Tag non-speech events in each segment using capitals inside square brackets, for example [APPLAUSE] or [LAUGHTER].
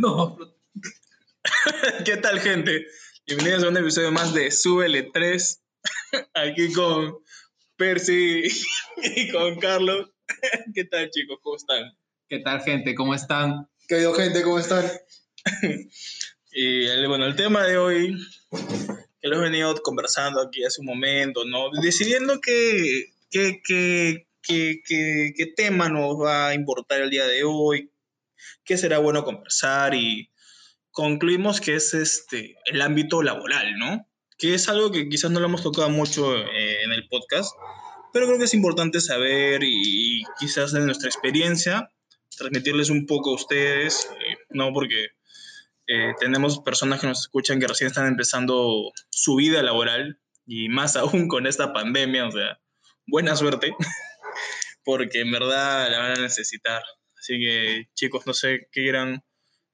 [LAUGHS] No. [LAUGHS] ¿Qué tal, gente? Bienvenidos a un episodio más de Súbele 3. [LAUGHS] Aquí con Percy y con Carlos. ¿Qué tal, chicos? ¿Cómo están? ¿Qué tal, gente? ¿Cómo están? ¿Qué digo, gente? ¿Cómo están? Y el- bueno, el tema de hoy, que lo he venido conversando aquí hace un momento, ¿no? Decidiendo qué, qué, qué, qué, qué- qué tema nos va a importar el día de hoy, qué será bueno conversar y concluimos que es este, el ámbito laboral, ¿no? Que es algo que quizás no lo hemos tocado mucho eh, en el podcast, pero creo que es importante saber y, quizás de nuestra experiencia transmitirles un poco a ustedes, eh, ¿no? Porque eh, tenemos personas que nos escuchan que recién están empezando su vida laboral y más [LAUGHS] aún con esta pandemia, o sea, buena suerte, [LAUGHS] porque en verdad la van a necesitar. Así que chicos, no sé, ¿qué quieran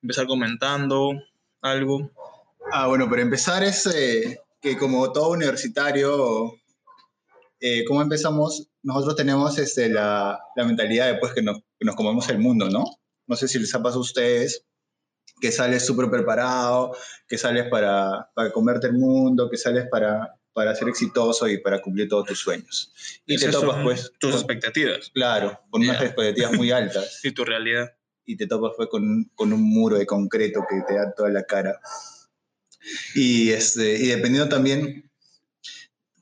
empezar comentando? ¿Algo? Ah, bueno, para empezar es eh, que como todo universitario, eh, ¿cómo empezamos? Nosotros tenemos este, la, mentalidad de pues, que, nos, nos comemos el mundo, ¿no? No sé si les ha pasado a ustedes que sales súper preparado, que sales para, para comerte el mundo, que sales para, para ser exitoso y para cumplir todos tus sueños. Y te topas, pues, tus con- expectativas claro, con unas Ya. expectativas muy [LAUGHS] altas. y tu realidad. y te topas pues, con, con un muro de concreto que te da toda la cara. Y, este, y dependiendo también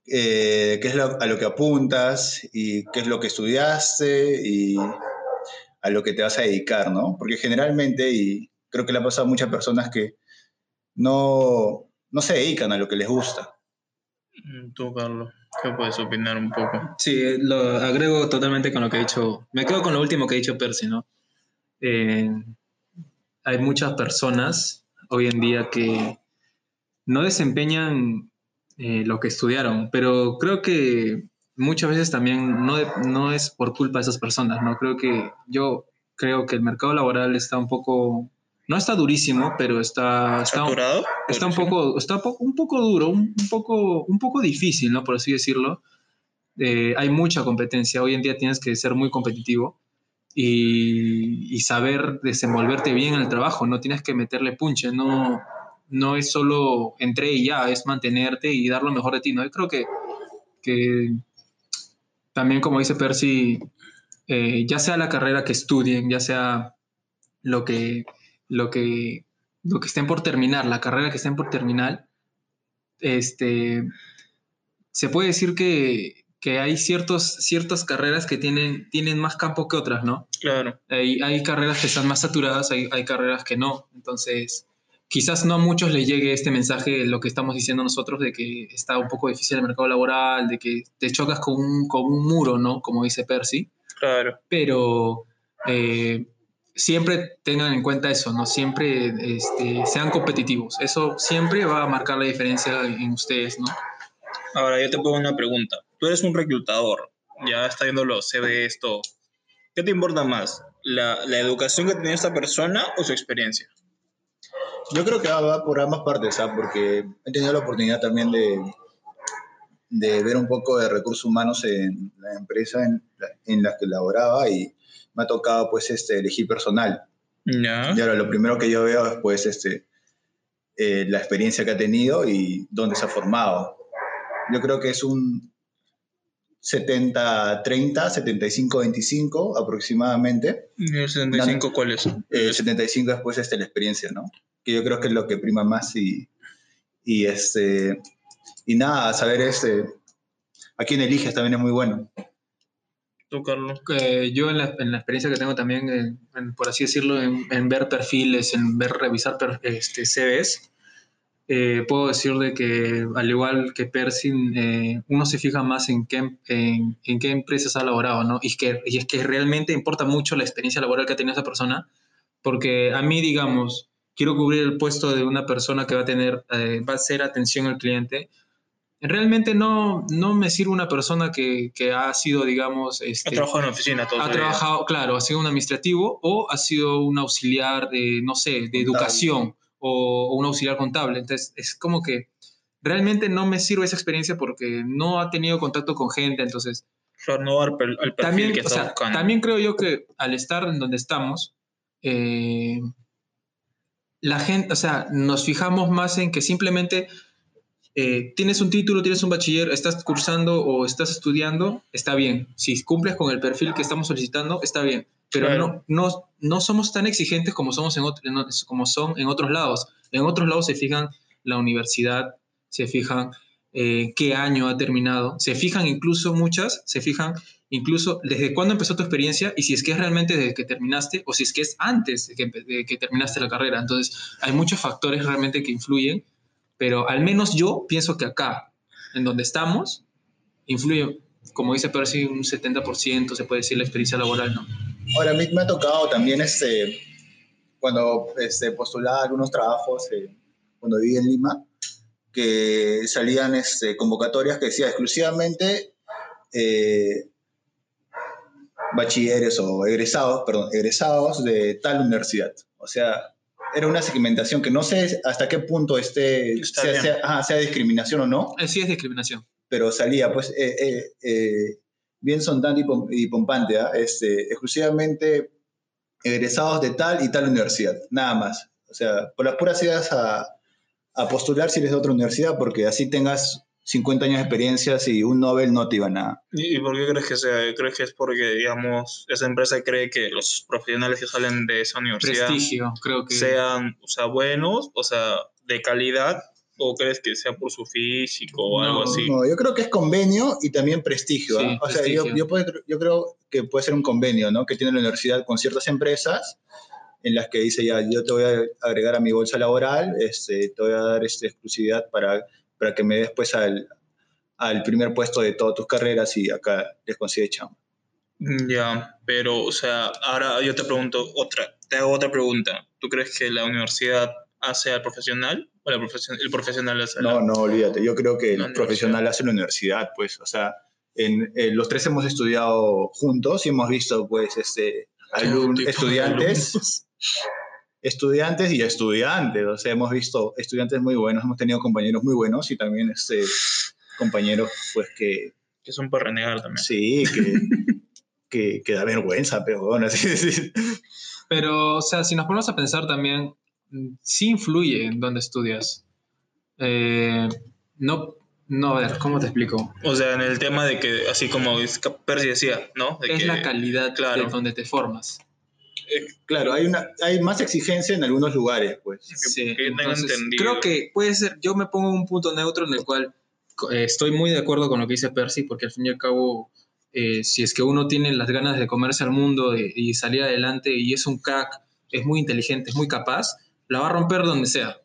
eh, qué es lo- a lo que apuntas y qué es lo que estudiaste y a lo que te vas a dedicar, ¿no? Porque generalmente, y creo que le ha pasado a muchas personas que no, no se dedican a lo que les gusta. Mm, Tú, Carlos, ¿qué puedes opinar un poco? Sí, lo agrego totalmente con lo que ha dicho. Me quedo con lo último que ha dicho Percy, ¿no? Eh, hay muchas personas hoy en día que no desempeñan eh, lo que estudiaron, pero creo que muchas veces también no, no es por culpa de esas personas, ¿no? Creo que yo creo que el mercado laboral está un poco, no está durísimo, pero está, está, ¿Saturado? está un poco, está un poco duro, un, un poco, un poco difícil, ¿no? Por así decirlo. Eh, hay mucha competencia. Hoy en día tienes que ser muy competitivo y, y saber desenvolverte bien en el trabajo. No tienes que meterle punche. No, no es solo entré y ya, es mantenerte y dar lo mejor de ti, ¿no? Yo creo que, que también, como dice Percy, eh, ya sea la carrera que estudien, ya sea lo que, lo que, lo que estén por terminar, la carrera que estén por terminar, este, se puede decir que, que hay ciertos, ciertas carreras que tienen, tienen más campo que otras, ¿no? Claro. Hay, hay carreras que están más saturadas, hay, hay carreras que no. Entonces, quizás no a muchos les llegue este mensaje, lo que estamos diciendo nosotros, de que está un poco difícil el mercado laboral, de que te chocas con un, con un muro, ¿no? Como dice Percy Claro. pero eh, siempre tengan en cuenta eso, ¿no? Siempre este, sean competitivos. Eso siempre va a marcar la diferencia en ustedes, ¿no? Ahora yo te pongo una pregunta. Tú eres un reclutador, ya está viendo los CVs, todo. ¿Qué te importa más? ¿La, la educación que tenía esta persona o su experiencia? Yo creo que va- por ambas partes, ¿ah? porque he tenido la oportunidad también de, de ver un poco de recursos humanos en la empresa en la, en la que laboraba y me ha tocado pues este, elegir personal. Ya. Y ahora lo primero que yo veo es pues este, eh, la experiencia que ha tenido y dónde se ha formado. Yo creo que es un 70-30, 75-25 aproximadamente. ¿Y el 75 cuál es? Eh, 75 después este, la experiencia, ¿no? Que yo creo que es lo que prima más y, y, este, y nada, saber este, a quién eliges también es muy bueno. ¿Tú, Carlos? Eh, yo en la, en la experiencia que tengo también, en- en, por así decirlo, en, ver perfiles, en ver, revisar per- este, CVs, eh, puedo decir de que al igual que Percy, eh, uno se fija más en qué, en, en qué empresas ha laborado, ¿no? Y que, y es que realmente importa mucho la experiencia laboral que ha tenido esa persona, porque a mí, digamos, quiero cubrir el puesto de una persona que va a tener, eh, va a hacer atención al cliente. Realmente no, no me sirve una persona que, que ha sido, digamos, Ha este, trabajado en oficina todo ha trabajado, claro, ha sido un administrativo o ha sido un auxiliar de, no sé, de Contable. educación o, o un auxiliar contable. Entonces, es como que realmente no me sirve esa experiencia porque no ha tenido contacto con gente. Entonces, no al, al también, que o sea, también creo yo que al estar en donde estamos, eh, la gente, o sea, nos fijamos más en que simplemente eh, tienes un título, tienes un bachiller, estás cursando o estás estudiando, está bien. Si cumples con el perfil que estamos solicitando, está bien. Pero Claro. no, no, no somos tan exigentes como, somos en ot- en como son en otros lados. En otros lados se fijan la universidad, se fijan eh, qué año ha terminado, se fijan incluso muchas, se fijan incluso desde cuándo empezó tu experiencia y si es que es realmente desde que terminaste o si es que es antes de que, de que terminaste la carrera. Entonces, hay muchos factores realmente que influyen, pero al menos yo pienso que acá, en donde estamos, influye, como dice Percy, un 70%, se puede decir, la experiencia laboral, ¿no? Ahora, a mí me ha tocado también, este, cuando este, postulaba algunos trabajos, eh, cuando viví en Lima, que salían este, convocatorias que decía exclusivamente eh, bachilleres o egresados, perdón, egresados de tal universidad. O sea, era una segmentación que no sé hasta qué punto este, sea, sea- ajá, sea discriminación o no, Eh, Sí es discriminación. pero salía, pues, eh, eh, eh, bien sondante y, pom- y pompante, ¿ah? este, exclusivamente egresados de tal y tal universidad, nada más. O sea, por las puras ideas a, a postular si eres de otra universidad, porque así tengas 50 años de experiencia y un Nobel no te iba a nada. ¿Y por qué crees que sea? ¿Crees que es porque, digamos, esa empresa cree que los profesionales que salen de esa universidad Prestigio, creo que... sean, o sea, buenos, o sea, de calidad? ¿O crees que sea por su físico o No, algo así? No, yo creo que es convenio y también prestigio. Sí, o sea, prestigio. yo, yo, puedo- yo creo que puede ser un convenio ¿no? que tiene la universidad con ciertas empresas en las que dice ya, yo te voy a agregar a mi bolsa laboral, este, te voy a dar este, exclusividad para, para que me des pues al, al primer puesto de todas tus carreras y acá les consigue chamba. Ya, pero, o sea, ahora yo te pregunto otra, te hago otra pregunta. ¿Tú crees que la universidad hace al profesional o la el profesional hace a la- No, no, olvídate. Yo creo que el profesional hace la universidad, pues, o sea, en, en los tres hemos estudiado juntos y hemos visto, pues, este, alum- estudiantes? [LAUGHS] estudiantes y estudiantes. O sea, hemos visto estudiantes muy buenos, hemos tenido compañeros muy buenos y también, este, compañeros, pues, que que son para renegar también. sí, que, [LAUGHS] que, que da vergüenza, pero bueno, así decir. Pero, o sea, si nos ponemos a pensar también, mm, sí influye en dónde estudias. Eh, no, no, a ver, ¿cómo te explico? O sea, en el tema de que, así como Percy decía, ¿no? De es que, la calidad claro. de donde te formas. Claro, hay, una, hay más exigencia en algunos lugares, pues. Sí, que entonces, creo que puede ser, yo me pongo en un punto neutro en el cual eh, estoy muy de acuerdo con lo que dice Percy, porque al fin y al cabo, eh, si es que uno tiene las ganas de comerse al mundo y, y salir adelante y es un crack, es muy inteligente, es muy capaz, la va a romper donde sea.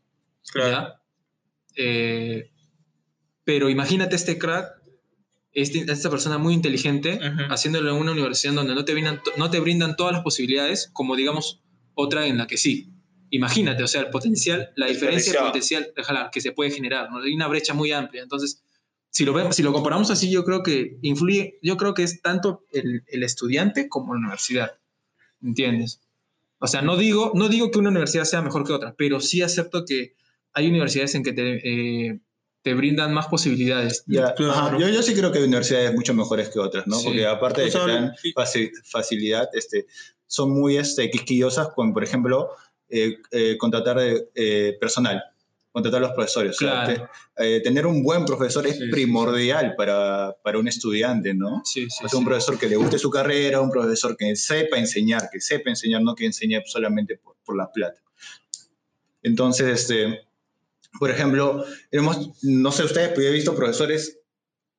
Claro. Eh, pero imagínate este crack, este- esta persona muy inteligente, Ujú. haciéndolo en una universidad donde no te, brindan, no te brindan todas las posibilidades, como digamos otra en la que sí. Imagínate, o sea, el potencial, la diferencia potencial ojalá, que se puede generar, ¿no? hay una brecha muy amplia. Entonces, si lo, vemos, si lo comparamos así, yo creo que influye, yo creo que es tanto el, el estudiante como la universidad, ¿entiendes? O sea, no digo, no digo que una universidad sea mejor que otra, pero sí acepto que hay universidades en que te, eh, te brindan más posibilidades. Ya, Claro. yo, yo sí creo que hay universidades mucho mejores que otras, ¿no? Sí. Porque aparte de que dan faci- facilidad, este, son muy este, quisquillosas con, por ejemplo, eh, eh, contratar eh, personal, contratar a los profesores. O sea, Claro. te- eh, tener un buen profesor es Sí, sí, primordial Para, para un estudiante, ¿no? Sí, sí, O sea, un sí. profesor que le guste su carrera, un profesor que sepa enseñar, que sepa enseñar, no que enseñe solamente por, por la plata. Entonces, este, por ejemplo, hemos, no sé ustedes, pero yo he visto profesores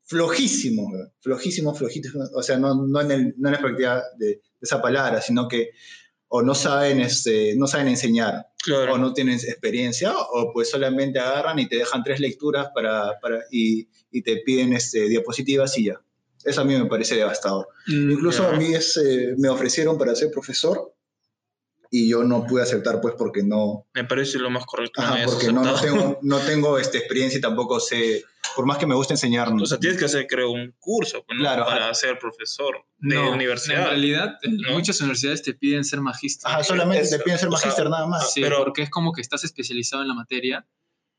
flojísimos, flojísimos, flojitos, o sea, no, no, en, el, no en la práctica de, de esa palabra, sino que o no saben, este, no saben enseñar, Claro. o no tienen experiencia, o pues solamente agarran y te dejan tres lecturas para, para, y, y te piden este, diapositivas y ya. Eso a mí me parece devastador. Mm, Incluso a mí es, eh, me ofrecieron para ser profesor y yo no pude aceptar pues porque no, Me parece lo más correcto. ajá, porque no, no tengo, no tengo este, experiencia y tampoco sé, por más que me guste enseñar. no- O sea, tienes que hacer, creo, un curso pues, ¿no? Claro, para ajá. ser profesor de No, universidad. En realidad, muchas universidades te piden ser magíster. Ajá, solamente te piden ser o sea, magíster nada más. Sí, pero- porque es como que estás especializado en la materia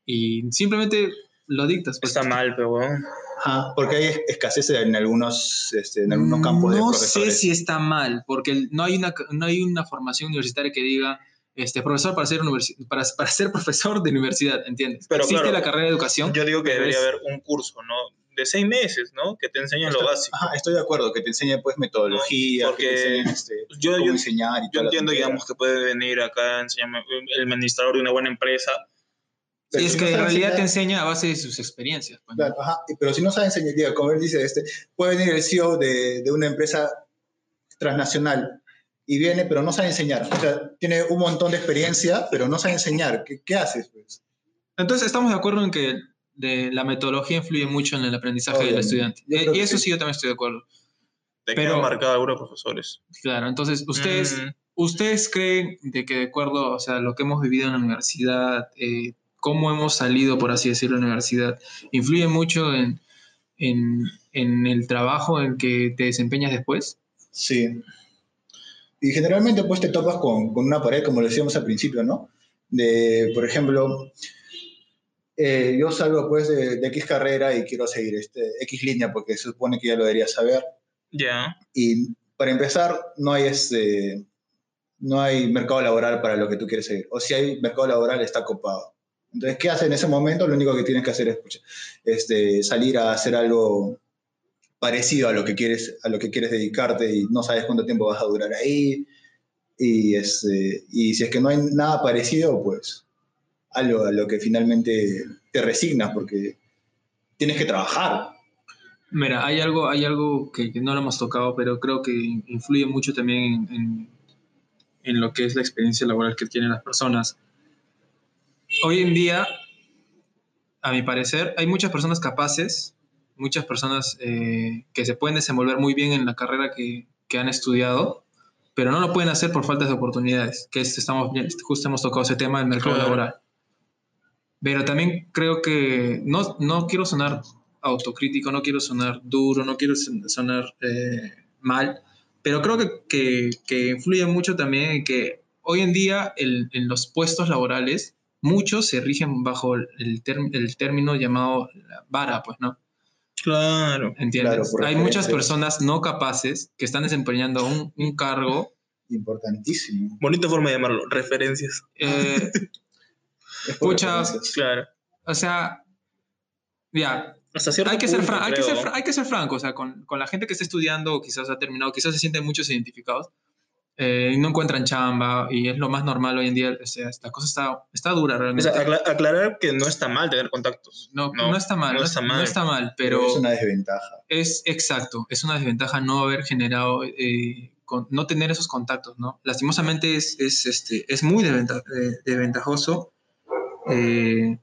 y simplemente lo dictas. pues. Está mal, pero weón. Ajá, porque hay escasez en algunos, este, en algunos campos de no profesores. sé si está mal, porque no hay, una, no hay una formación universitaria que diga este, profesor para ser, universi- para, para ser profesor de universidad, ¿entiendes? Pero Existe claro, la carrera de educación. Yo digo que debería es- haber un curso, ¿no? De seis meses, ¿no? Que te enseñen lo Estoy- básico. Ajá, estoy de acuerdo, que te enseñe pues metodología, Porque que te enseñen este, Yo, cómo yo, enseñar y yo entiendo, digamos, que puede venir acá a enseñarme el administrador de una buena empresa. Pero Y es si que no en realidad te enseñar- enseña a base de sus experiencias. pues. Claro, ajá, pero si no sabe enseñar, como él dice, este, puede venir el CEO de, de una empresa transnacional y viene, pero no sabe enseñar. O sea, tiene un montón de experiencia, pero no sabe enseñar. ¿Qué, qué haces? Pues? Entonces, estamos de acuerdo en que de, la metodología influye mucho en el aprendizaje del Obviamente. estudiante. Yo Eh, y eso sí. sí, yo también estoy de acuerdo. Te Pero- marcados algunos profesores. Claro, entonces, ustedes, Mm, ¿ustedes creen de que de acuerdo, o sea, lo que hemos vivido en la universidad, eh, cómo hemos salido, por así decirlo, de la universidad, influye mucho en, en, en el trabajo en que te desempeñas después? Sí. Y generalmente pues te topas con, con una pared, como lo decíamos al principio, ¿no? De, por ejemplo, eh, yo salgo pues de, de X carrera y quiero seguir este, X línea porque se supone que ya lo debería saber. ya. Y para empezar, no hay, este, no hay mercado laboral para lo que tú quieres seguir. O si hay mercado laboral, está copado. Entonces, ¿qué haces en ese momento? Lo único que tienes que hacer es este, salir a hacer algo parecido a lo que quieres, a lo que quieres dedicarte y no sabes cuánto tiempo vas a durar ahí. Y, este, y si es que no hay nada parecido, pues a lo que finalmente te resignas porque tienes que trabajar. Mira, hay algo, hay algo que, que no lo hemos tocado, pero creo que influye mucho también en, en- en lo que es la experiencia laboral que tienen las personas. Hoy en día, a mi parecer, hay muchas personas capaces, muchas personas eh, que se pueden desenvolver muy bien en la carrera que, que han estudiado, pero no lo pueden hacer por faltas de oportunidades, que es- estamos, justo hemos tocado ese tema del mercado Claro. laboral. Pero también creo que no, no quiero sonar autocrítico, no quiero sonar duro, no quiero son- sonar eh, mal, pero creo que, que, que influye mucho también en que hoy en día el- en los puestos laborales muchos se rigen bajo el, término llamado la vara, pues, ¿no? Claro. ¿Entiendes? Claro, Hay muchas personas no capaces que están desempeñando un, un cargo. Importantísimo. Bonita forma de llamarlo, referencias. eh. [LAUGHS] Claro. o sea, ya, Hasta cierto hay que, ser punto, hay, que creo. ser, fra- hay que ser franco, o sea, con, con la gente que está estudiando, o quizás ha terminado, quizás se sienten muchos identificados, eh, no encuentran chamba, y es lo más normal hoy en día, o sea, la cosa está, está dura O realmente. sea, acla- aclarar que no está mal tener contactos. no, no, está mal, no no, está no mal. está mal, pero es una desventaja. es exacto, es una desventaja no haber generado, eh, con- no tener esos contactos, ¿no? Lastimosamente es, es, este, es muy desventa- eh, desventajoso eh,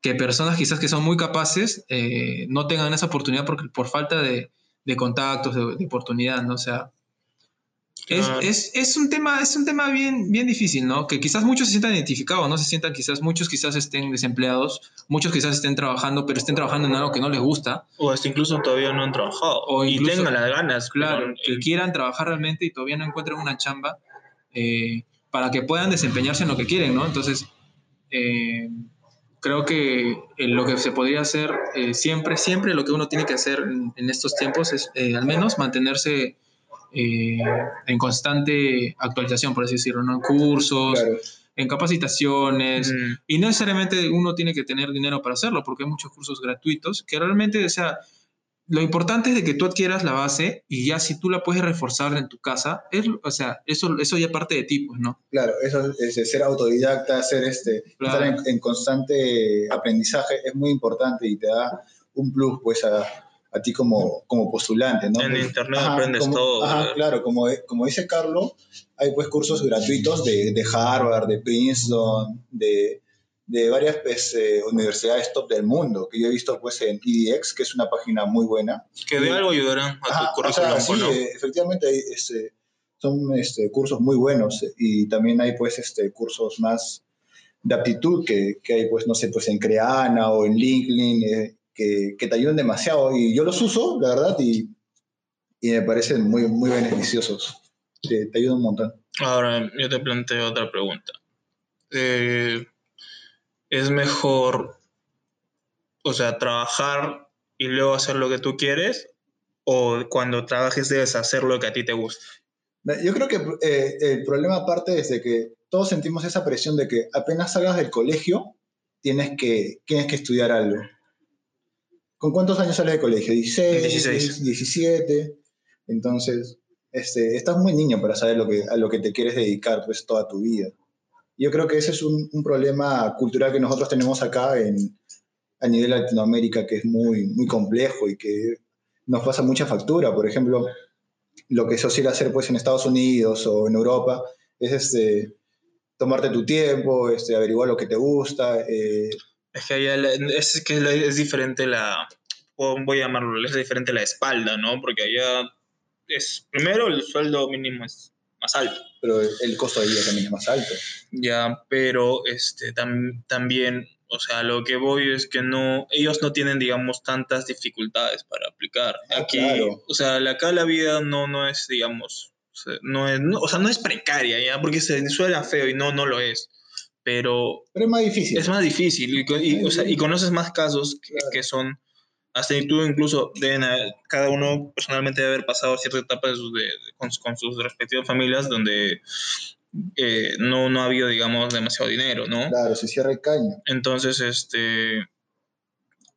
que personas quizás que son muy capaces eh, no tengan esa oportunidad porque, por falta de, de contactos, de, de oportunidad, ¿no? O sea, es, Claro. es, es un tema, es un tema bien, bien difícil, ¿no? Que quizás muchos se sientan identificados, no se sientan quizás, muchos quizás estén desempleados, muchos quizás estén trabajando, pero estén trabajando en algo que no les gusta, O hasta incluso todavía no han trabajado. O y tengan las ganas. claro, que quieran trabajar realmente y todavía no encuentren una chamba eh, para que puedan desempeñarse en lo que quieren, ¿no? Entonces, eh, creo que eh, lo que se podría hacer eh, siempre, siempre lo que uno tiene que hacer en, en estos tiempos es al menos mantenerse eh, en constante actualización, por así decirlo, ¿no? En cursos, Claro. en capacitaciones, mm, y no necesariamente uno tiene que tener dinero para hacerlo, porque hay muchos cursos gratuitos que realmente, o sea, lo importante es de que tú adquieras la base y ya si tú la puedes reforzar en tu casa, es, o sea, eso, eso ya parte de ti, pues, ¿no? Claro, eso es de ser autodidacta, ser este, Claro. estar en, en constante aprendizaje es muy importante y te da un plus pues a, a ti como, como postulante, ¿no? En Pues, internet aprendes como- todo, Ajá, claro, como, como dice Carlos, hay pues cursos gratuitos de, de Harvard, de Princeton, de, de varias pues, eh, universidades top del mundo, que yo he visto pues en EDX, que es una página muy buena. que de algo ayudarán a Ajá, tu o sea, currículum, sí, ¿no? eh, efectivamente hay, este, son este, cursos muy buenos y también hay pues este, cursos más de aptitud que, que hay pues no sé pues en Creana o en LinkedIn eh, que, que te ayudan demasiado y yo los uso la verdad y, y me parecen muy, muy beneficiosos te, te ayudan un montón Ahora, yo te planteo otra pregunta. Eh, ¿Es mejor, o sea, trabajar y luego hacer lo que tú quieres? ¿O cuando trabajes debes hacer lo que a ti te gusta? yo creo que eh, el problema parte es de que todos sentimos esa presión de que apenas salgas del colegio, tienes que, tienes que estudiar algo. ¿Con cuántos años sales del colegio? 16, 16. 17. Entonces, este, estás muy niño para saber lo que, a lo que te quieres dedicar pues, toda tu vida. Yo creo que ese es un, un problema cultural que nosotros tenemos acá en, a nivel Latinoamérica que es muy, muy complejo y que nos pasa mucha factura. Por ejemplo, lo que se suele hacer pues, en Estados Unidos o en Europa es este, tomarte tu tiempo, este, averiguar lo que te gusta. eh, Es que allá es, que es diferente la, voy a llamarlo, es diferente la espalda, ¿no? Porque allá es, primero el sueldo mínimo es más alto, pero el costo de vida también es más alto. ya, pero este, tam- también, o sea, lo que voy es que no, ellos no tienen, digamos, tantas dificultades para aplicar. Ah, Aquí, claro. o sea, acá la vida no, no es, digamos, no es, no- o sea, no es precaria, ¿ya? Porque se suena feo y no, no lo es. Pero Pero es más difícil. es más difícil y, y, o sea, y conoces más casos que, Claro. que son hasta tú incluso deben haber- cada uno personalmente debe haber pasado cierta etapa de sus, de- de- con, con sus respectivas familias donde eh, no, no ha habido digamos demasiado dinero no Claro, se cierra el caño. entonces este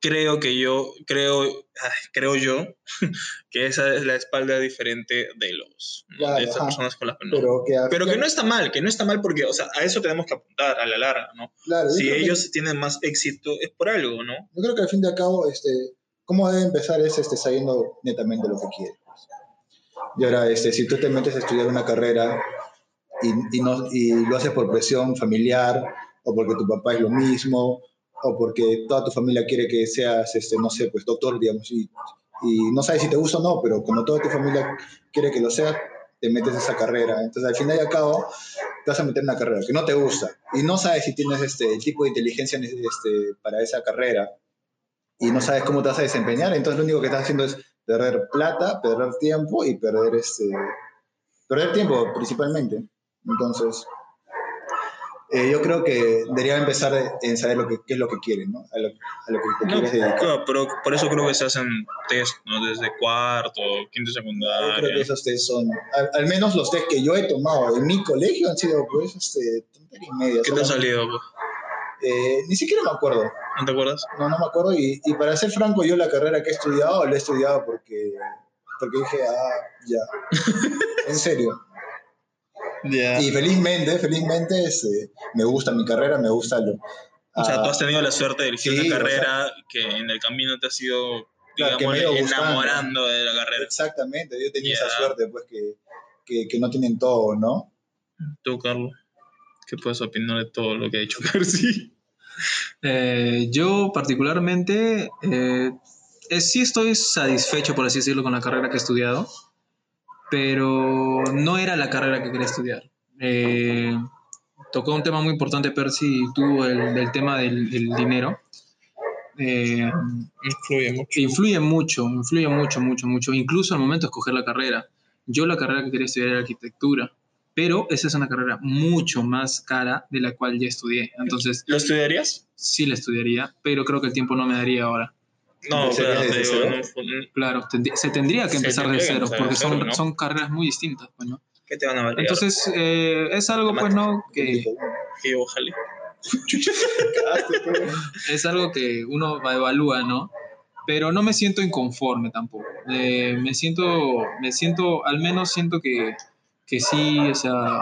creo que yo creo creo yo [LAUGHS] que esa es la espalda diferente de los. Claro, de estas ajá. personas con las que no Pero que, pero que no está mal, que no está mal porque, o sea, a eso tenemos que apuntar a la larga, ¿no? claro, Si creo que- ellos tienen más éxito es por algo, ¿no? Yo creo que al fin y al cabo, este, cómo debe empezar es este, sabiendo netamente lo que quieres. Y ahora, este, si tú te metes a estudiar una carrera y, y, no, y lo haces por presión familiar, o porque tu papá es lo mismo, o porque toda tu familia quiere que seas, este, no sé, pues doctor, digamos, y, y no sabes si te gusta o no, pero como toda tu familia quiere que lo seas, te metes a esa carrera. Entonces, al fin y al cabo, te vas a meter en una carrera que no te gusta y no sabes si tienes este, el tipo de inteligencia este, para esa carrera y no sabes cómo te vas a desempeñar, entonces lo único que estás haciendo es perder plata, perder tiempo y perder, este, perder tiempo principalmente. Entonces, eh, yo creo que debería empezar en saber lo que, qué es lo que quieres, ¿no? A lo, a lo que te No, quieres dedicar. claro, pero por eso creo que se hacen test, ¿no? Desde cuarto, quinto Yo creo que esos test son, al, al menos los test que yo he tomado en mi colegio han sido, pues, este, tontería y media. ¿Qué te ha salido? pues? Eh, ni siquiera me acuerdo. ¿No te acuerdas? No, no me acuerdo. Y, y para ser franco, yo la carrera que he estudiado, la he estudiado porque, porque dije, ah, ya. [LAUGHS] en serio. Ya. Y felizmente, felizmente, este, me gusta mi carrera, me gusta lo. O sea, ah, tú has tenido la suerte de elegir sí, una o carrera que en el camino te ha sido, Claro, digamos, enamorando de la carrera. Exactamente, yo tenía Ya. esa suerte, pues, que, que, que no tienen todo, ¿no? Tú, Carlos, ¿qué puedes opinar de todo lo que ha dicho [LAUGHS] García? Eh, yo particularmente eh, eh, sí estoy satisfecho, por así decirlo, con la carrera que he estudiado, pero no era la carrera que quería estudiar. Eh, tocó un tema muy importante, Percy, tú, el, el tema del, del dinero. Eh, Influye mucho. influye mucho, influye mucho, mucho, mucho, incluso al momento de escoger la carrera. Yo la carrera que quería estudiar era arquitectura, pero esa es una carrera mucho más cara de la cual ya estudié. Entonces, ¿Lo estudiarías? sí la estudiaría, pero creo que el tiempo no me daría ahora. No, ¿Empezarías claro, desde digo, cero? no, Claro, se tendría que empezar de cero, empezar de porque son, cero, ¿no? son carreras muy distintas. pues, ¿no? ¿qué te van a valer? Entonces, eh, es algo, pues, ¿no? Que que ojalá. [LAUGHS] es algo que uno evalúa, ¿no? Pero no me siento inconforme tampoco. Eh, me siento, me siento, al menos siento que, que sí, o sea,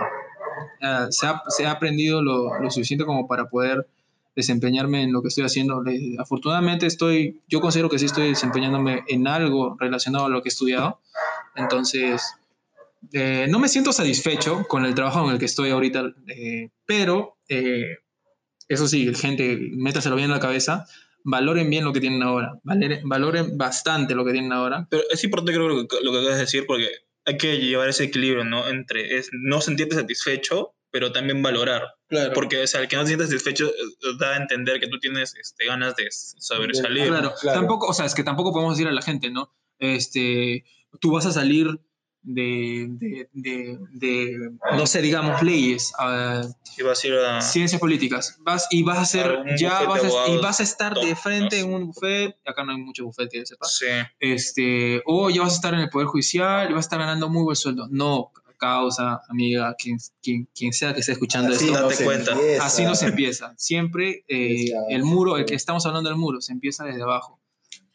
eh, se, ha, se ha aprendido lo, lo suficiente como para poder desempeñarme en lo que estoy haciendo. Afortunadamente estoy, yo considero que sí estoy desempeñándome en algo relacionado a lo que he estudiado. Entonces, eh, no me siento satisfecho con el trabajo en el que estoy ahorita, eh, pero eh, eso sí, gente, métaselo bien en la cabeza, valoren bien lo que tienen ahora, valoren, valoren bastante lo que tienen ahora. Pero es importante creo lo que acabas de decir porque hay que llevar ese equilibrio, ¿no? Entre es no sentirte satisfecho, pero también valorar. Claro. Porque o sea, el que no se siente satisfecho eh, da a entender que tú tienes este, ganas de sobresalir. Claro, Claro. tampoco, o sea, es que tampoco podemos decir a la gente, ¿no? Este, tú vas a salir de, de, de, de, no sé, digamos, leyes, ah, Y vas a ir a... ciencias políticas, vas y vas a un ya vas a, y vas a estar de frente en un buffet, acá no hay mucho buffet que yo sepa, Sí. este, o ya vas a estar en el Poder Judicial y vas a estar ganando muy buen sueldo. No, causa, amiga, quien, quien, quien sea que esté escuchando Así esto, no se cuenta. empieza. así no se empieza. Siempre eh, el muro, el que estamos hablando del muro, se empieza desde abajo.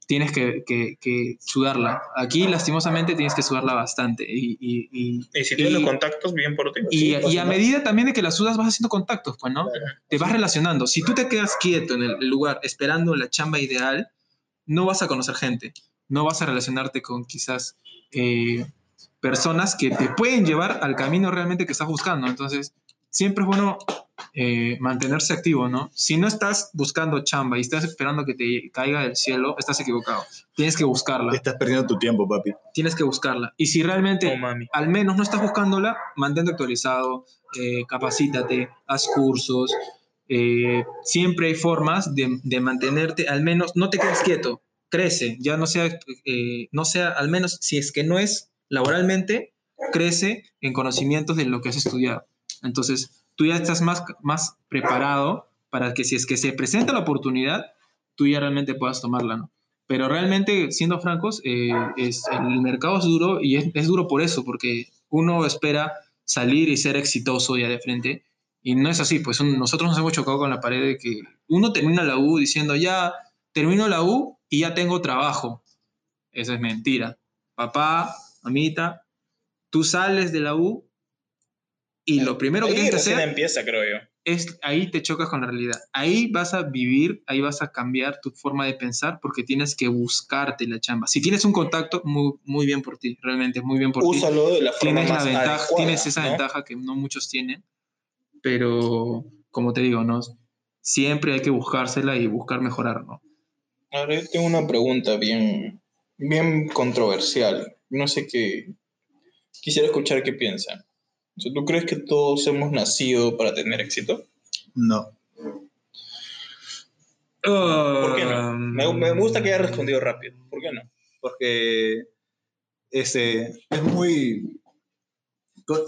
Tienes que, que- que sudarla. Aquí, lastimosamente, tienes que sudarla bastante. Y, y- y- Y si tienes Y- los contactos, bien por ti. y, Sí, y a medida también de que las sudas vas haciendo contactos, pues, ¿no? Te vas relacionando. Si tú te quedas quieto en el lugar esperando la chamba ideal, no vas a conocer gente. No vas a relacionarte con quizás eh, personas que te pueden llevar al camino realmente que estás buscando. Entonces, siempre es bueno eh, mantenerse activo, ¿no? Si no estás buscando chamba y estás esperando que te caiga del cielo, estás equivocado. Tienes que buscarla. Estás perdiendo tu tiempo, papi. Tienes que buscarla. Y si realmente Oh, mami. al menos no estás buscándola, mantente actualizado, eh, capacítate, haz cursos. eh, siempre hay formas de, de mantenerte, al menos no te quedes quieto, crece, ya no sea, eh, no sea, al menos si es que no es laboralmente, crece en conocimientos de lo que has estudiado. Entonces, tú ya estás más, más preparado para que si es que se presenta la oportunidad, tú ya realmente puedas tomarla, ¿no? Pero realmente, siendo francos, eh, es, el mercado es duro y es, es duro por eso, porque uno espera salir y ser exitoso ya de frente. Y no es así, pues un- nosotros nos hemos chocado con la pared de que uno termina la U diciendo, ya termino la U y ya tengo trabajo. Eso es mentira. Papá, tú sales de la U y lo primero que Ahí tienes que hacer empieza, creo yo. es ahí te chocas con la realidad. Ahí vas a vivir, ahí vas a cambiar tu forma de pensar porque tienes que buscarte la chamba. Si tienes un contacto, muy, muy bien por ti, realmente muy bien por ti. Úsalo de la forma Tienes, la ventaja, adecuada, tienes esa ¿no? ventaja que no muchos tienen, pero como te digo, ¿no? siempre hay que buscársela y buscar mejorar. ¿no? Ahora yo tengo una pregunta bien, bien controversial. No sé qué. Quisiera escuchar qué piensan. O sea, ¿Tú crees que todos hemos nacido para tener éxito? No. ¿Por qué no? Me, me gusta que haya respondido rápido. ¿Por qué no? Porque este, es muy...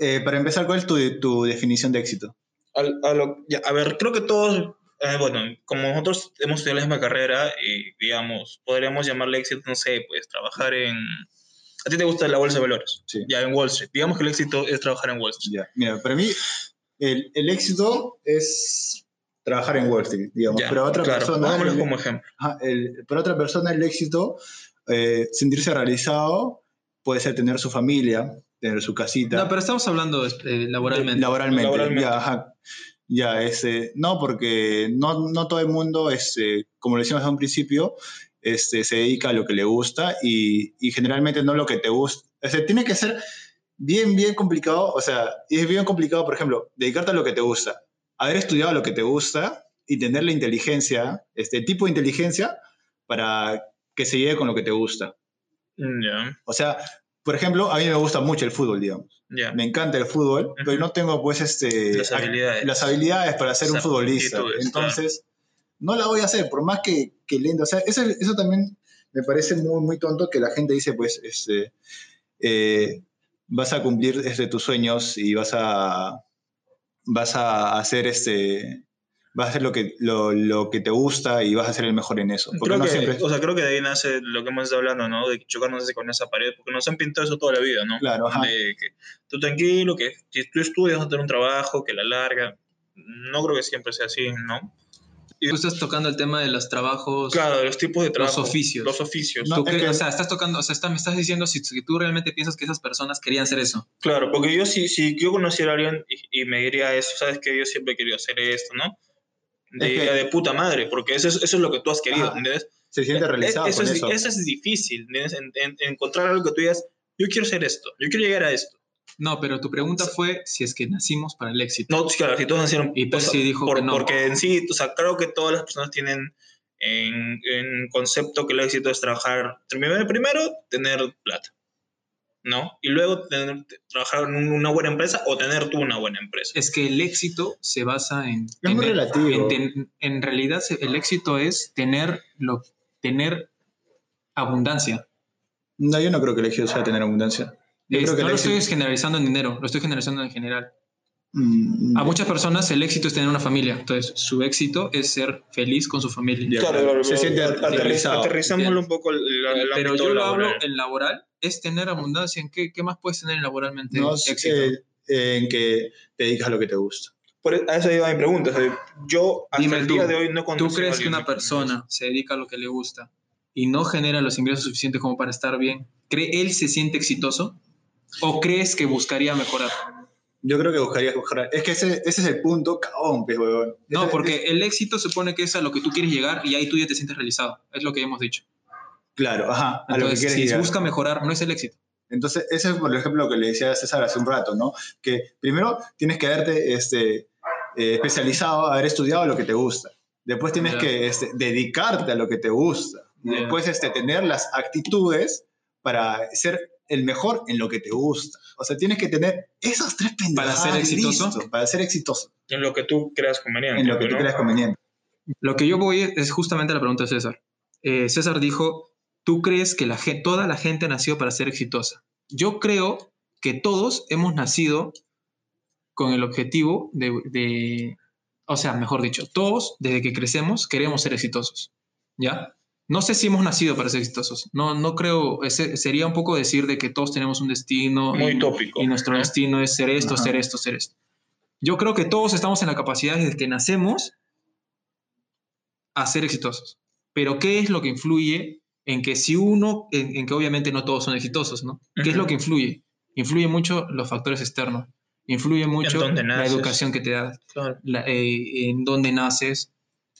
eh, para empezar, ¿cuál es tu, tu definición de éxito? Al- a, lo- ya, a ver, creo que todos, eh, bueno, como nosotros hemos estudiado la misma carrera, y digamos, podríamos llamarle éxito, no sé, pues trabajar en... A ti te gusta la bolsa de valores, Sí. ya en Wall Street. Digamos que el éxito es trabajar en Wall Street. Ya, mira, para mí el, el éxito es trabajar en Wall Street, digamos. Ya, pero otra claro, persona... pongámoslo el- como ejemplo. El- para otra persona el éxito, eh, sentirse realizado, puede ser tener su familia, tener su casita. No, pero estamos hablando eh, laboralmente. Laboralmente, Laboralmente. ya, ajá. Ya, este, no, porque no, no todo el mundo, este, como lo decíamos a un principio, este, se dedica a lo que le gusta y, y generalmente no lo que te gusta. O sea, tiene que ser bien, bien complicado, o sea, es bien complicado, por ejemplo, dedicarte a lo que te gusta, haber estudiado lo que te gusta y tener la inteligencia, este tipo de inteligencia para que se lleve con lo que te gusta. Mm, Ya, O sea, por ejemplo, a mí me gusta mucho el fútbol, digamos. ya. Me encanta el fútbol, pero no tengo pues este Las habilidades. las habilidades para ser un futbolista. Entonces, no la voy a hacer, por más que, que lento. O sea, eso, eso también me parece muy, muy tonto que la gente dice, pues, este, eh, vas a cumplir este, tus sueños y vas a, vas a hacer este, vas a hacer lo que, lo, lo que te gusta y vas a ser el mejor en eso. Creo no que, siempre... o sea, creo que de ahí nace lo que hemos estado hablando, ¿no? De chocarnos con esa pared, porque nos han pintado eso toda la vida, ¿no? Claro, ajá. De que tú tranquilo, que si tú estudias vas a tener un trabajo, que la larga. No creo que siempre sea así, ¿no? Tú estás tocando el tema de los trabajos, Claro, de los tipos de trabajo. oficios. Los oficios. No, ¿Tú es que- o sea, estás tocando, o sea, está- me estás diciendo si, si tú realmente piensas que esas personas querían hacer eso. Claro, porque yo si, si yo conociera a alguien y, y me diría eso, sabes que yo siempre he querido hacer esto, ¿no? De, Es que- de puta madre, porque eso es, eso es lo que tú has querido. ¿entiendes? Se siente realizado eso, con es, eso. eso es difícil, ¿entiendes? En- en- encontrar algo que tú digas, yo quiero hacer esto, yo quiero llegar a esto. No, pero tu pregunta fue si es que nacimos para el éxito. No, claro, si todos nacieron. Y Percy o sea, dijo por- que no. Porque en sí, o sea, creo que todas las personas tienen en, en concepto que el éxito es trabajar, primero, primero tener plata, ¿no? Y luego tener, trabajar en una buena empresa o tener tú una buena empresa. Es que el éxito se basa en... Es muy relativo. En, ten- en realidad el éxito es tener, lo, tener abundancia. No, yo no creo que el éxito sea tener abundancia. Yo Es- creo que no lo éxito- estoy generalizando en dinero, lo estoy generalizando en general. Mm, A muchas personas el éxito es tener una familia. Entonces, su éxito es ser feliz con su familia. Claro, claro. claro, Se siente aterri- realizado. Aterrizámoslo un poco el, el- el Pero yo lo hablo laboral. en laboral, es tener abundancia. ¿En qué, qué más puedes tener laboralmente no éxito? eh, en que te dedicas a lo que te gusta. Por e, a eso iba mi pregunta. o sea, yo hasta Dime el tú, día de hoy no ¿Tú conozco crees que una persona se dedica a lo que le gusta y no genera los ingresos suficientes como para estar bien? ¿Cree él se siente exitoso? ¿O crees que buscaría mejorar? Yo creo que buscarías mejorar. Es que ese, ese es el punto, cabrón, pues, huevón. No, Ese- porque el éxito supone que es a lo que tú quieres llegar y ahí tú ya te sientes realizado. Es lo que hemos dicho. Claro, ajá, a lo que Entonces, quieres si llegar. busca mejorar, no es el éxito. Entonces, ese es, por ejemplo, lo que le decía a César hace un rato, ¿no? Que primero tienes que haberte este, eh, especializado, haber estudiado lo que te gusta. Después tienes que este, dedicarte a lo que te gusta. Y Ya. después este, tener las actitudes para ser el mejor en lo que te gusta. O sea, tienes que tener esas tres pendejadas Para ser exitoso. listo, para ser exitoso En lo que tú creas conveniente. en lo que tú ¿no? creas conveniente. Lo que yo voy es justamente a la pregunta de César. Eh, César dijo, ¿tú crees que la, toda la gente nació para ser exitosa? Yo creo que todos hemos nacido con el objetivo de, de- o sea, mejor dicho, todos desde que crecemos queremos ser exitosos, ¿ya? No sé si hemos nacido para ser exitosos. No, no creo, ese, sería un poco decir de que todos tenemos un destino. Muy y- tópico. y nuestro ¿no? destino es ser esto, Ajá. ser esto, ser esto. Yo creo que todos estamos en la capacidad desde que nacemos a ser exitosos. Pero ¿qué es lo que influye en que si uno, en, en que obviamente no todos son exitosos, ¿no? ¿Qué es lo que influye? Influye mucho los factores externos. Influye mucho la educación que te da, Claro. la- eh, en dónde naces.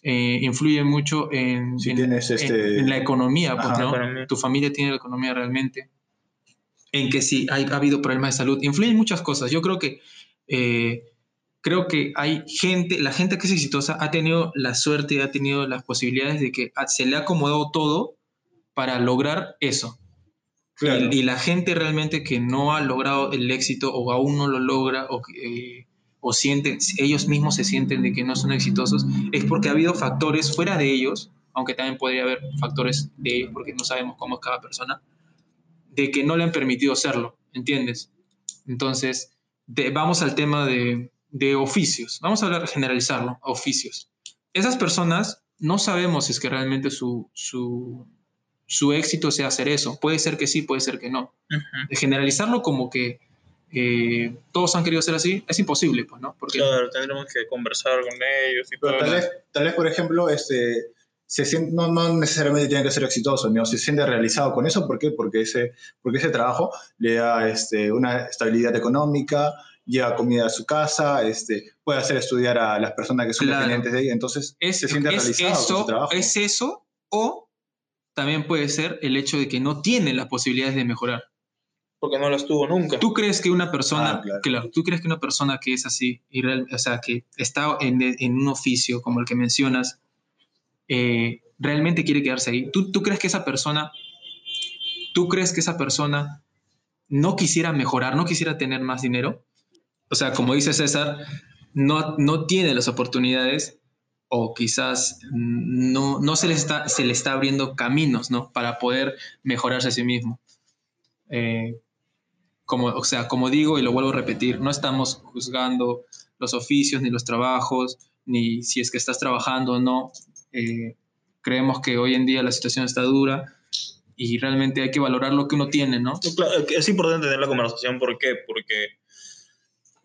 Eh, influye mucho en, Si en- tienes en- este... en la economía, pues, Ajá. ¿no? Economía. Tu familia tiene la economía realmente. En que si hay, ha habido problemas de salud. Influyen muchas cosas. Yo creo que, eh, creo que hay gente, la gente que es exitosa ha tenido la suerte, ha tenido las posibilidades de que se le ha acomodado todo para lograr eso. Claro. Y, y la gente realmente que no ha logrado el éxito o aún no lo logra o, que, eh, o sienten, ellos mismos se sienten de que no son exitosos, es porque ha habido factores fuera de ellos, aunque también podría haber factores de ellos porque no sabemos cómo es cada persona, de que no le han permitido serlo, ¿entiendes? Entonces, de- vamos al tema de, de oficios, vamos a hablar, generalizarlo, oficios. Esas personas no sabemos si es que realmente su, su, su éxito sea hacer eso. Puede ser que sí, puede ser que no. Ujú. De generalizarlo como que eh, todos han querido ser así, es imposible, pues, ¿no? Porque Claro, tendremos que conversar con ellos y Pero todo. tal vez, tal vez, por ejemplo, este, se siente, no, no necesariamente tiene que ser exitoso, ¿no? se siente realizado con eso. ¿Por qué? Porque ese, porque ese trabajo le da este, una estabilidad económica, lleva comida a su casa, este, puede hacer estudiar a las personas que son Claro. dependientes de ella. Entonces, es, se siente es realizado con eso, su trabajo. es eso, o también puede ser el hecho de que no tiene las posibilidades de mejorar. Porque no las tuvo nunca. ¿Tú crees que una persona, Ah, claro. claro, tú crees que una persona que es así, y real- o sea, que está en, en un oficio como el que mencionas, eh, realmente quiere quedarse ahí? ¿Tú, ¿Tú crees que esa persona, tú crees que esa persona no quisiera mejorar, no quisiera tener más dinero? O sea, como dice César, no, no tiene las oportunidades o quizás no, no se, le está, se le está abriendo caminos, ¿no? Para poder mejorarse a sí mismo. Eh, como, o sea, como digo y lo vuelvo a repetir, no estamos juzgando los oficios ni los trabajos, ni si es que estás trabajando o no. Eh, creemos que hoy en día la situación está dura y realmente hay que valorar lo que uno tiene, ¿no? Es importante tener la conversación. ¿Por qué? Porque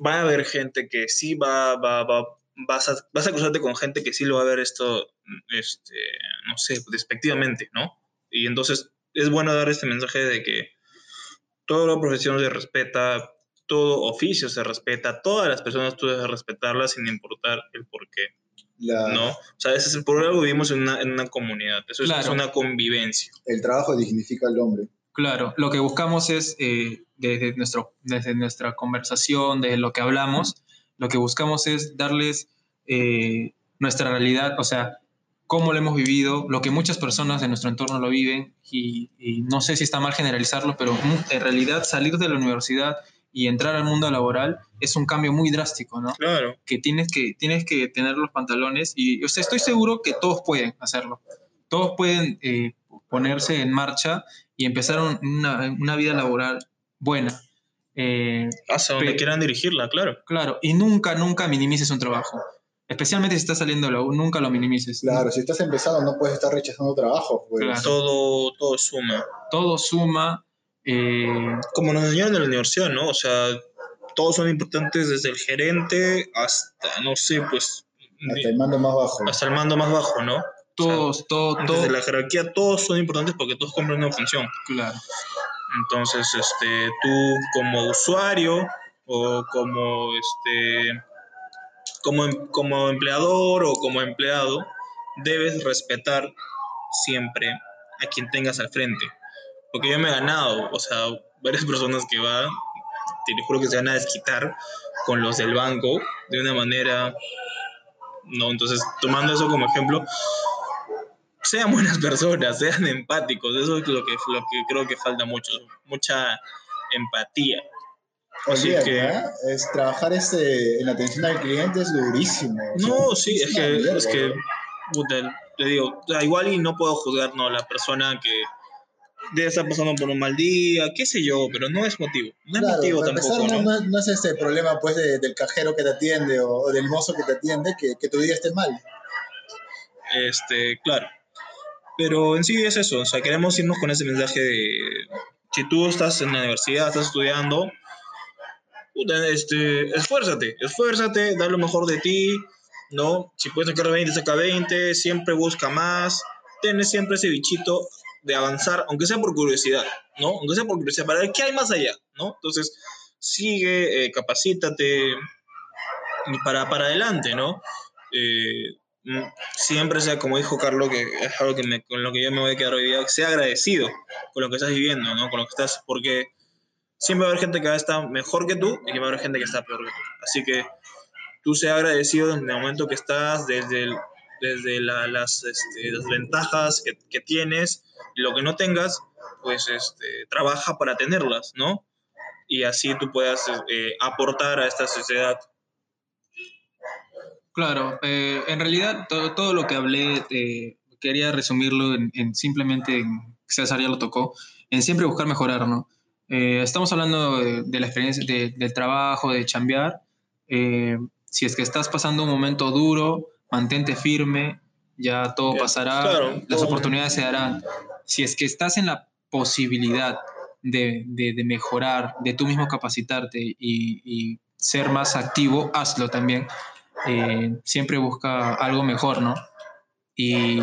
va a haber gente que sí va, va, va, vas, a, vas a cruzarte con gente que sí lo va a ver esto, este, no sé, despectivamente, ¿no? Y entonces es bueno dar este mensaje de que toda la profesión se respeta, todo oficio se respeta, todas las personas tú debes respetarlas sin importar el por qué, La- ¿no? O sea, ese es el algo vivimos en una, en una comunidad, eso es- una convivencia. el trabajo dignifica al hombre. Claro, lo que buscamos es, eh, desde, nuestro, desde nuestra conversación, desde lo que hablamos, lo que buscamos es darles eh, nuestra realidad, o sea, cómo lo hemos vivido, lo que muchas personas de nuestro entorno lo viven, y, y no sé si está mal generalizarlo, pero en realidad salir de la universidad y entrar al mundo laboral es un cambio muy drástico, ¿no? Claro. que tienes que, tienes que tener los pantalones y o sea, estoy seguro que todos pueden hacerlo. Todos pueden eh, ponerse en marcha y empezar un- una, una vida laboral buena. Eh, Hasta donde quieran dirigirla, claro. claro, y nunca, nunca minimices un trabajo. Especialmente si estás saliendo de la U, nunca lo minimices. Claro, si estás empezando no puedes estar rechazando trabajo. Pues. Claro. Todo, todo suma. Todo suma. eh, Como nos enseñaron en la universidad, ¿no? O sea, todos son importantes desde el gerente hasta, no sé, pues, Hasta el mando más bajo. hasta el mando más bajo, ¿no? todos, todo, todo. Desde la jerarquía todos son importantes porque todos cumplen una función. Claro. Entonces, este, tú como usuario o como, este, como, em- como empleador o como empleado, debes respetar siempre a quien tengas al frente. Porque yo me he ganado, o sea, varias [LAUGHS] personas que van, te juro que se van a desquitar con los del banco de una manera, no, entonces tomando eso como ejemplo, sean buenas personas, sean empáticos, eso es lo que, lo que creo que falta mucho, mucha empatía. Así Olvídate, que- es trabajar este, en atención al cliente es durísimo. o sea, No, sí, es una que, mierda, es que, puta, te digo, igual y no puedo juzgar, no, la persona que debe estar pasando por un mal día, qué sé yo, pero no es motivo, no es Claro, motivo tampoco, empezar, ¿no? no, no- no es ese problema pues de- del cajero que te atiende o, o del mozo que te atiende que, que tu día esté mal. Este, claro. Pero en sí es eso, o sea, queremos irnos con ese mensaje de, si tú estás en la universidad, estás estudiando, este, esfuérzate, esfuérzate, da lo mejor de ti, ¿no? Si puedes sacar 20, saca 20, siempre busca más, ten siempre ese bichito de avanzar, aunque sea por curiosidad, ¿no? Aunque sea por curiosidad, para ver qué hay más allá, ¿no? Entonces, sigue, eh, capacítate para, para adelante, ¿no? Eh, mm, siempre sea, como dijo Carlos, que es algo que me- con lo que yo me voy a quedar hoy día, sea agradecido con lo que estás viviendo, ¿no? Con lo que estás, porque siempre va a haber gente que va a estar mejor que tú y que va a haber gente que está peor que tú. Así que tú sea agradecido en el momento que estás, desde, el- desde la- las, este, las ventajas que, que tienes lo que no tengas, pues este, trabaja para tenerlas, ¿no? Y así tú puedas eh, aportar a esta sociedad. Claro, eh, en realidad todo, todo lo que hablé eh, quería resumirlo en, en simplemente, en- César ya lo tocó, en siempre buscar mejorar, ¿no? Eh, estamos hablando de, de la experiencia de- del trabajo, de chambear. Eh, si es que estás pasando un momento duro, mantente firme, ya todo pasará, claro, las todo- oportunidades se darán. Si es que estás en la posibilidad de, de- de mejorar, de tú mismo capacitarte y, y ser más activo, hazlo también eh, siempre busca algo mejor, ¿no? Y,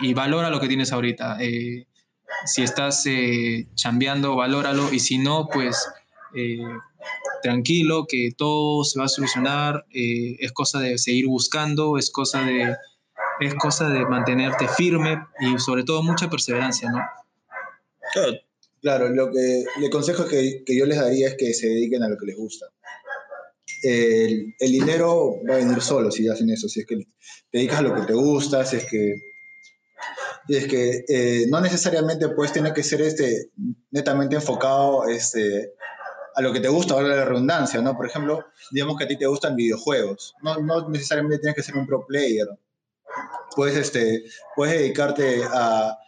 y valora lo que tienes ahorita. Eh, si estás eh, chambeando, valóralo. Y si no, pues eh, tranquilo, que todo se va a solucionar. eh, es cosa de seguir buscando, es cosa de, es cosa de mantenerte firme y sobre todo mucha perseverancia, ¿no? Claro, Claro, lo que el consejo que, que yo les daría es que se dediquen a lo que les gusta. El, el dinero va a venir solo si hacen eso, si es que te dedicas a lo que te gusta, si es que, si es que eh, no necesariamente pues tiene que ser este, netamente enfocado este, a lo que te gusta, ahora la redundancia, ¿no? Por ejemplo, digamos que a ti te gustan videojuegos, no, no necesariamente tienes que ser un pro player. Puedes, este, puedes dedicarte a,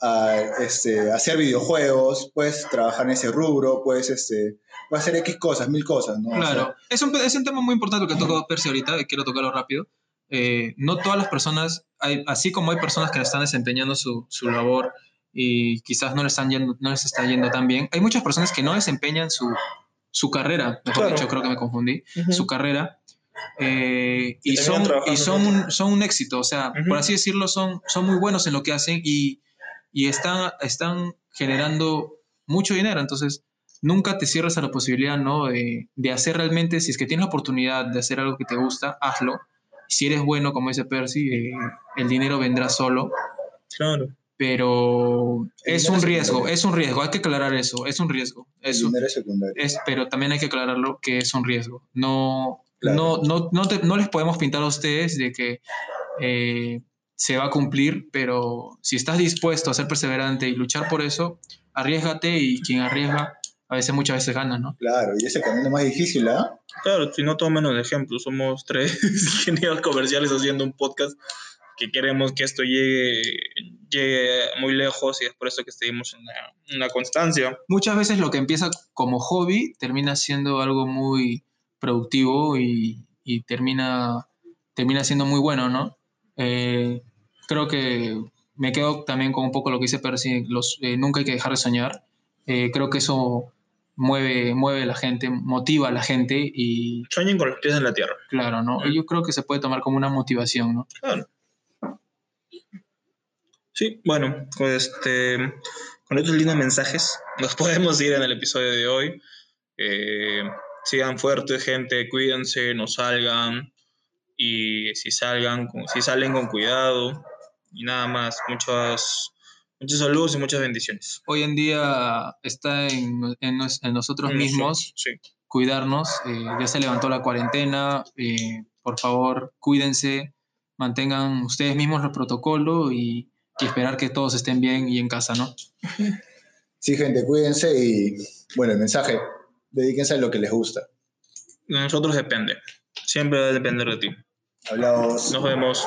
a, este, hacer videojuegos, puedes trabajar en ese rubro, puedes, este, puedes hacer X cosas, mil cosas, ¿no? O sea, Claro, es un, es un tema muy importante que tocó Percy ahorita, y quiero tocarlo rápido. Eh, no todas las personas, hay, así como hay personas que están desempeñando su, su labor y quizás no les, están yendo, no les está yendo tan bien, hay muchas personas que no desempeñan su, su carrera, mejor Claro. dicho, creo que me confundí, su carrera, eh, y, son, y son, un, son un éxito, o sea, Ujú. por así decirlo, son, son muy buenos en lo que hacen y, y están, están generando mucho dinero, entonces nunca te cierres a la posibilidad, ¿no? De, de hacer realmente, si es que tienes la oportunidad de hacer algo que te gusta, hazlo. Si eres bueno, como dice Percy, eh, el dinero vendrá solo, claro. pero es un es riesgo, secundario. es un riesgo, hay que aclarar eso, es un riesgo. Es un- dinero secundario. es, pero también hay que aclararlo que es un riesgo. No, Claro. no, no, no, te- no les podemos pintar a ustedes de que eh, se va a cumplir, pero si estás dispuesto a ser perseverante y luchar por eso, arriesgate y quien arriesga a veces muchas veces gana, ¿no? Claro, y ese camino más difícil, Claro, Claro, si no tomen el ejemplo, somos tres [LAUGHS] ingenieros comerciales haciendo un podcast que queremos que esto llegue, llegue muy lejos y es por eso que seguimos en la, en la constancia. Muchas veces lo que empieza como hobby termina siendo algo muy productivo y, y termina, termina siendo muy bueno, ¿no? Eh, creo que me quedo también con un poco lo que dice Percy, los, eh, nunca hay que dejar de soñar. Eh, creo que eso mueve, mueve a la gente, motiva a la gente y Sueñen con los pies en la tierra. claro, ¿no? Mm. Yo creo que se puede tomar como una motivación, ¿no? Claro. Sí, bueno, pues este, con estos lindos mensajes [LAUGHS] nos podemos ir en el episodio de hoy. Eh, sigan fuertes, gente, cuídense, no salgan. Y si salgan, si salen con cuidado. Y nada más, muchos, muchos saludos y muchas bendiciones. Hoy en día está en, en nos- en nosotros mismos Sí. cuidarnos. eh, ya se levantó la cuarentena. eh, por favor, cuídense, mantengan ustedes mismos los protocolos y, y esperar que todos estén bien y en casa, ¿no? Sí, gente, cuídense y, bueno, el mensaje, dedíquense a lo que les gusta. De nosotros depende. Siempre va a depender de ti. Hablamos. Nos vemos.